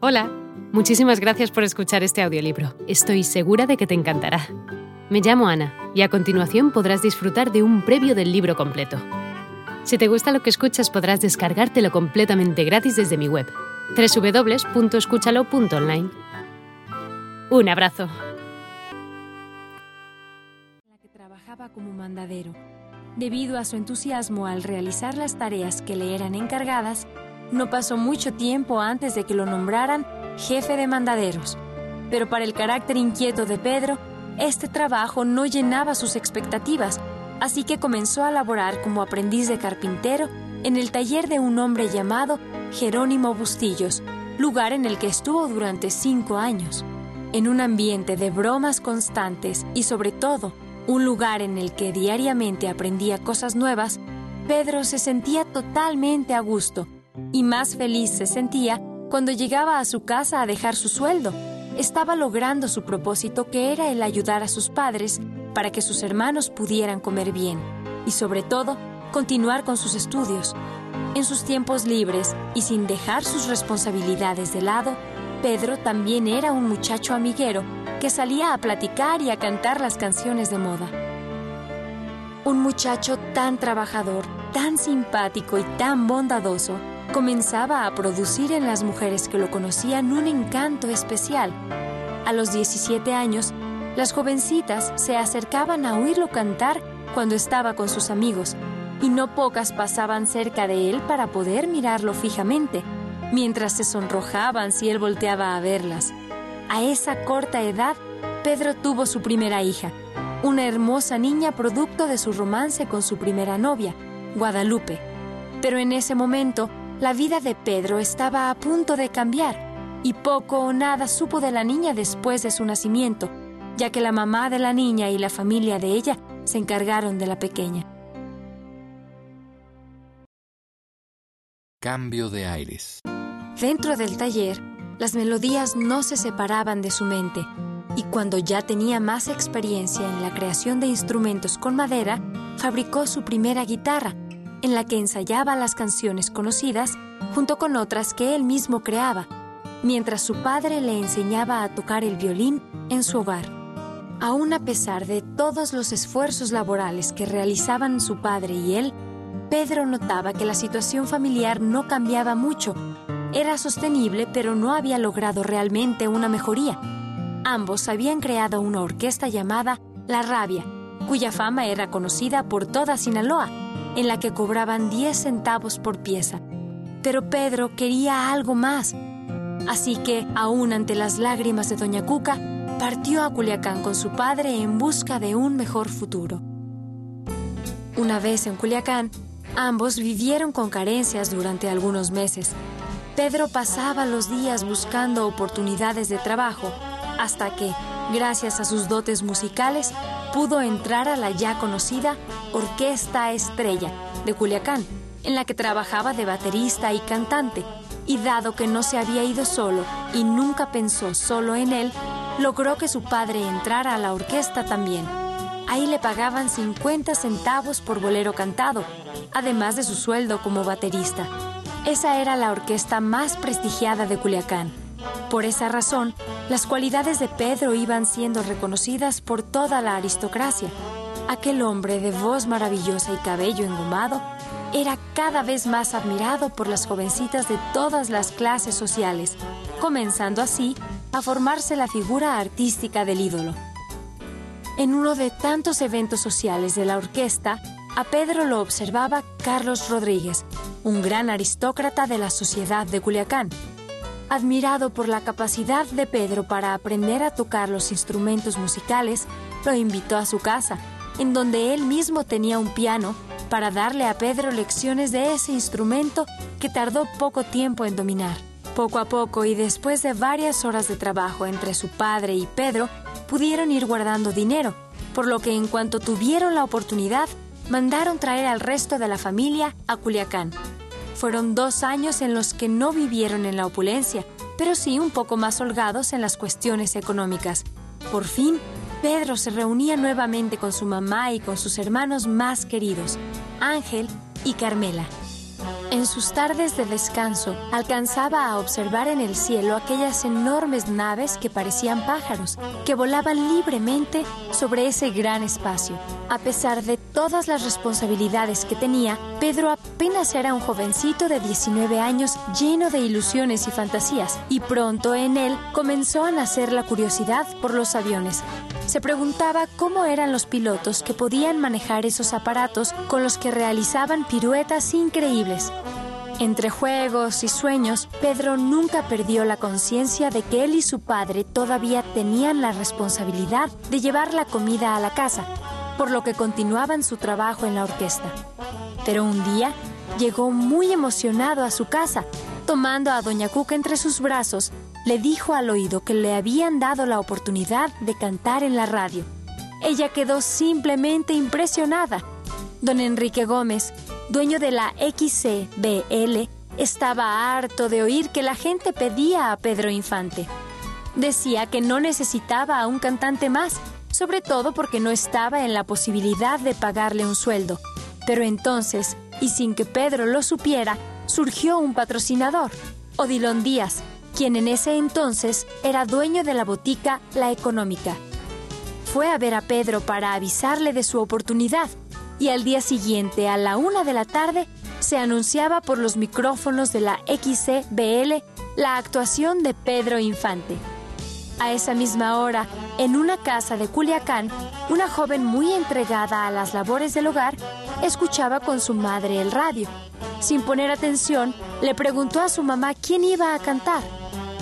Hola, muchísimas gracias por escuchar este audiolibro. Estoy segura de que te encantará. Me llamo Ana y a continuación podrás disfrutar de un previo del libro completo. Si te gusta lo que escuchas podrás descargártelo completamente gratis desde mi web, www.escúchalo.online. Un abrazo. Trabajaba como mandadero. Debido a su entusiasmo al realizar las tareas que le eran encargadas, no pasó mucho tiempo antes de que lo nombraran jefe de mandaderos. Pero para el carácter inquieto de Pedro, este trabajo no llenaba sus expectativas, así que comenzó a laborar como aprendiz de carpintero en el taller de un hombre llamado Jerónimo Bustillos, lugar en el que estuvo durante cinco años. En un ambiente de bromas constantes y sobre todo un lugar en el que diariamente aprendía cosas nuevas, Pedro se sentía totalmente a gusto y más feliz se sentía cuando llegaba a su casa a dejar su sueldo. Estaba logrando su propósito que era el ayudar a sus padres para que sus hermanos pudieran comer bien y sobre todo continuar con sus estudios. En sus tiempos libres y sin dejar sus responsabilidades de lado, Pedro también era un muchacho amiguero que salía a platicar y a cantar las canciones de moda. Un muchacho tan trabajador, tan simpático y tan bondadoso comenzaba a producir en las mujeres que lo conocían un encanto especial. A los 17 años, las jovencitas se acercaban a oírlo cantar cuando estaba con sus amigos, y no pocas pasaban cerca de él para poder mirarlo fijamente, mientras se sonrojaban si él volteaba a verlas. A esa corta edad, Pedro tuvo su primera hija, una hermosa niña producto de su romance con su primera novia, Guadalupe. Pero en ese momento, la vida de Pedro estaba a punto de cambiar y poco o nada supo de la niña después de su nacimiento, ya que la mamá de la niña y la familia de ella se encargaron de la pequeña. Cambio de aires. Dentro del taller, las melodías no se separaban de su mente, y cuando ya tenía más experiencia en la creación de instrumentos con madera, fabricó su primera guitarra, en la que ensayaba las canciones conocidas junto con otras que él mismo creaba, mientras su padre le enseñaba a tocar el violín en su hogar. Aún a pesar de todos los esfuerzos laborales que realizaban su padre y él, Pedro notaba que la situación familiar no cambiaba mucho. Era sostenible, pero no había logrado realmente una mejoría. Ambos habían creado una orquesta llamada La Rabia, cuya fama era conocida por toda Sinaloa en la que cobraban 10 centavos por pieza. Pero Pedro quería algo más. Así que, aún ante las lágrimas de Doña Cuca, partió a Culiacán con su padre en busca de un mejor futuro. Una vez en Culiacán, ambos vivieron con carencias durante algunos meses. Pedro pasaba los días buscando oportunidades de trabajo hasta que, gracias a sus dotes musicales, pudo entrar a la ya conocida Orquesta Estrella de Culiacán, en la que trabajaba de baterista y cantante, y dado que no se había ido solo y nunca pensó solo en él, logró que su padre entrara a la orquesta también. Ahí le pagaban 50 centavos por bolero cantado, además de su sueldo como baterista. Esa era la orquesta más prestigiada de Culiacán. Por esa razón, las cualidades de Pedro iban siendo reconocidas por toda la aristocracia. Aquel hombre de voz maravillosa y cabello engomado era cada vez más admirado por las jovencitas de todas las clases sociales, comenzando así a formarse la figura artística del ídolo. En uno de tantos eventos sociales de la orquesta, a Pedro lo observaba Carlos Rodríguez, un gran aristócrata de la sociedad de Culiacán, Admirado por la capacidad de Pedro para aprender a tocar los instrumentos musicales, lo invitó a su casa, en donde él mismo tenía un piano, para darle a Pedro lecciones de ese instrumento que tardó poco tiempo en dominar. Poco a poco y después de varias horas de trabajo entre su padre y Pedro, pudieron ir guardando dinero, por lo que en cuanto tuvieron la oportunidad, mandaron traer al resto de la familia a Culiacán, fueron dos años en los que no vivieron en la opulencia, pero sí un poco más holgados en las cuestiones económicas. Por fin, Pedro se reunía nuevamente con su mamá y con sus hermanos más queridos, Ángel y Carmela. En sus tardes de descanso, alcanzaba a observar en el cielo aquellas enormes naves que parecían pájaros, que volaban libremente sobre ese gran espacio. A pesar de todas las responsabilidades que tenía, Pedro apenas era un jovencito de 19 años lleno de ilusiones y fantasías, y pronto en él comenzó a nacer la curiosidad por los aviones. Se preguntaba cómo eran los pilotos que podían manejar esos aparatos con los que realizaban piruetas increíbles. Entre juegos y sueños, Pedro nunca perdió la conciencia de que él y su padre todavía tenían la responsabilidad de llevar la comida a la casa, por lo que continuaban su trabajo en la orquesta. Pero un día llegó muy emocionado a su casa, tomando a Doña Cuca entre sus brazos, le dijo al oído que le habían dado la oportunidad de cantar en la radio. Ella quedó simplemente impresionada. Don Enrique Gómez, dueño de la XCBL, estaba harto de oír que la gente pedía a Pedro Infante. Decía que no necesitaba a un cantante más, sobre todo porque no estaba en la posibilidad de pagarle un sueldo. Pero entonces, y sin que Pedro lo supiera, surgió un patrocinador, Odilon Díaz, quien en ese entonces era dueño de la botica La Económica. Fue a ver a Pedro para avisarle de su oportunidad y al día siguiente, a la una de la tarde, se anunciaba por los micrófonos de la XCBL la actuación de Pedro Infante. A esa misma hora, en una casa de Culiacán, una joven muy entregada a las labores del hogar escuchaba con su madre el radio. Sin poner atención, le preguntó a su mamá quién iba a cantar.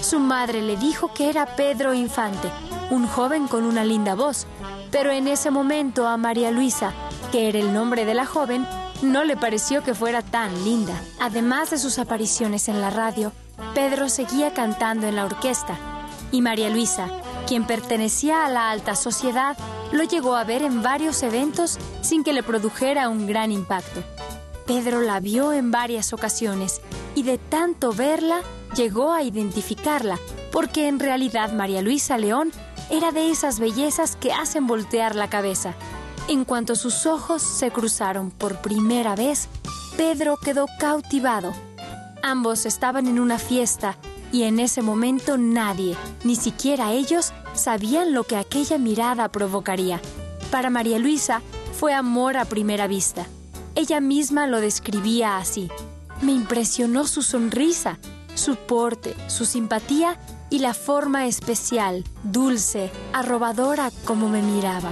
Su madre le dijo que era Pedro Infante, un joven con una linda voz, pero en ese momento a María Luisa, que era el nombre de la joven, no le pareció que fuera tan linda. Además de sus apariciones en la radio, Pedro seguía cantando en la orquesta y María Luisa, quien pertenecía a la alta sociedad, lo llegó a ver en varios eventos sin que le produjera un gran impacto. Pedro la vio en varias ocasiones y de tanto verla llegó a identificarla, porque en realidad María Luisa León era de esas bellezas que hacen voltear la cabeza. En cuanto sus ojos se cruzaron por primera vez, Pedro quedó cautivado. Ambos estaban en una fiesta y en ese momento nadie, ni siquiera ellos, sabían lo que aquella mirada provocaría. Para María Luisa fue amor a primera vista. Ella misma lo describía así. Me impresionó su sonrisa, su porte, su simpatía y la forma especial, dulce, arrobadora como me miraba.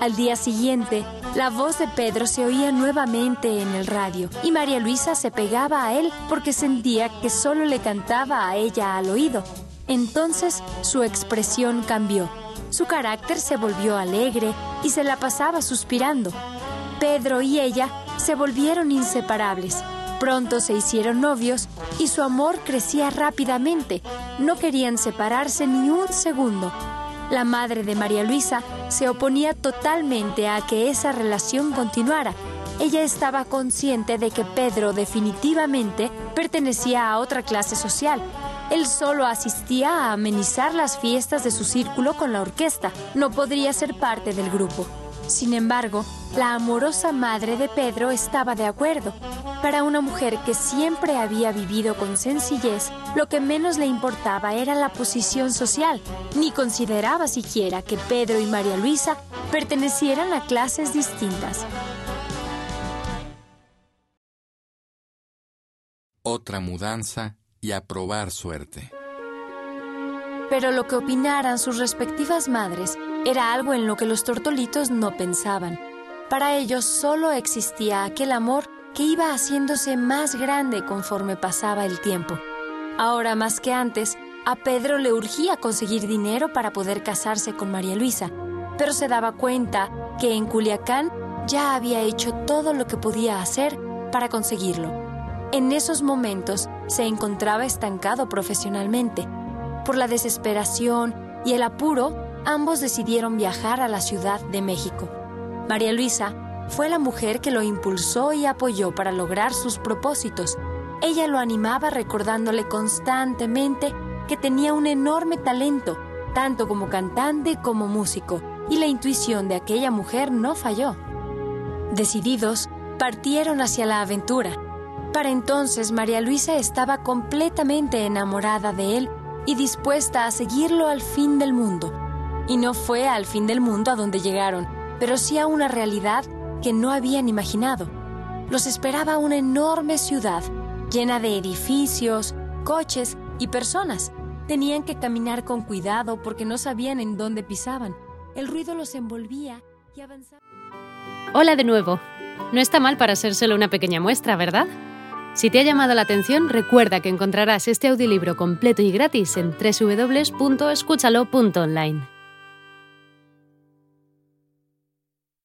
Al día siguiente, la voz de Pedro se oía nuevamente en el radio y María Luisa se pegaba a él porque sentía que solo le cantaba a ella al oído. Entonces su expresión cambió. Su carácter se volvió alegre y se la pasaba suspirando. Pedro y ella se volvieron inseparables. Pronto se hicieron novios y su amor crecía rápidamente. No querían separarse ni un segundo la madre de María Luisa se oponía totalmente a que esa relación continuara. Ella estaba consciente de que Pedro definitivamente pertenecía a otra clase social. Él solo asistía a amenizar las fiestas de su círculo con la orquesta, no podría ser parte del grupo. Sin embargo, la amorosa madre de Pedro estaba de acuerdo. Para una mujer que siempre había vivido con sencillez, lo que menos le importaba era la posición social, ni consideraba siquiera que Pedro y María Luisa pertenecieran a clases distintas. Otra mudanza y a probar suerte. Pero lo que opinaran sus respectivas madres era algo en lo que los tortolitos no pensaban. Para ellos solo existía aquel amor que iba haciéndose más grande conforme pasaba el tiempo. Ahora más que antes, a Pedro le urgía conseguir dinero para poder casarse con María Luisa, pero se daba cuenta que en Culiacán ya había hecho todo lo que podía hacer para conseguirlo. En esos momentos se encontraba estancado profesionalmente. Por la desesperación y el apuro, ambos decidieron viajar a la Ciudad de México. María Luisa fue la mujer que lo impulsó y apoyó para lograr sus propósitos. Ella lo animaba recordándole constantemente que tenía un enorme talento, tanto como cantante como músico, y la intuición de aquella mujer no falló. Decididos, partieron hacia la aventura. para entonces María Luisa estaba completamente enamorada de él y dispuesta a seguirlo al fin del mundo. Y no fue al fin del mundo a donde llegaron, pero sí a una realidad que no habían imaginado. Los esperaba una enorme ciudad, llena de edificios, coches y personas. Tenían que caminar con cuidado porque no sabían en dónde pisaban. El ruido los envolvía y avanzaban. Hola de nuevo. No está mal para ser solo una pequeña muestra, ¿verdad? Si te ha llamado la atención, recuerda que encontrarás este audiolibro completo y gratis en www.escúchalo.online.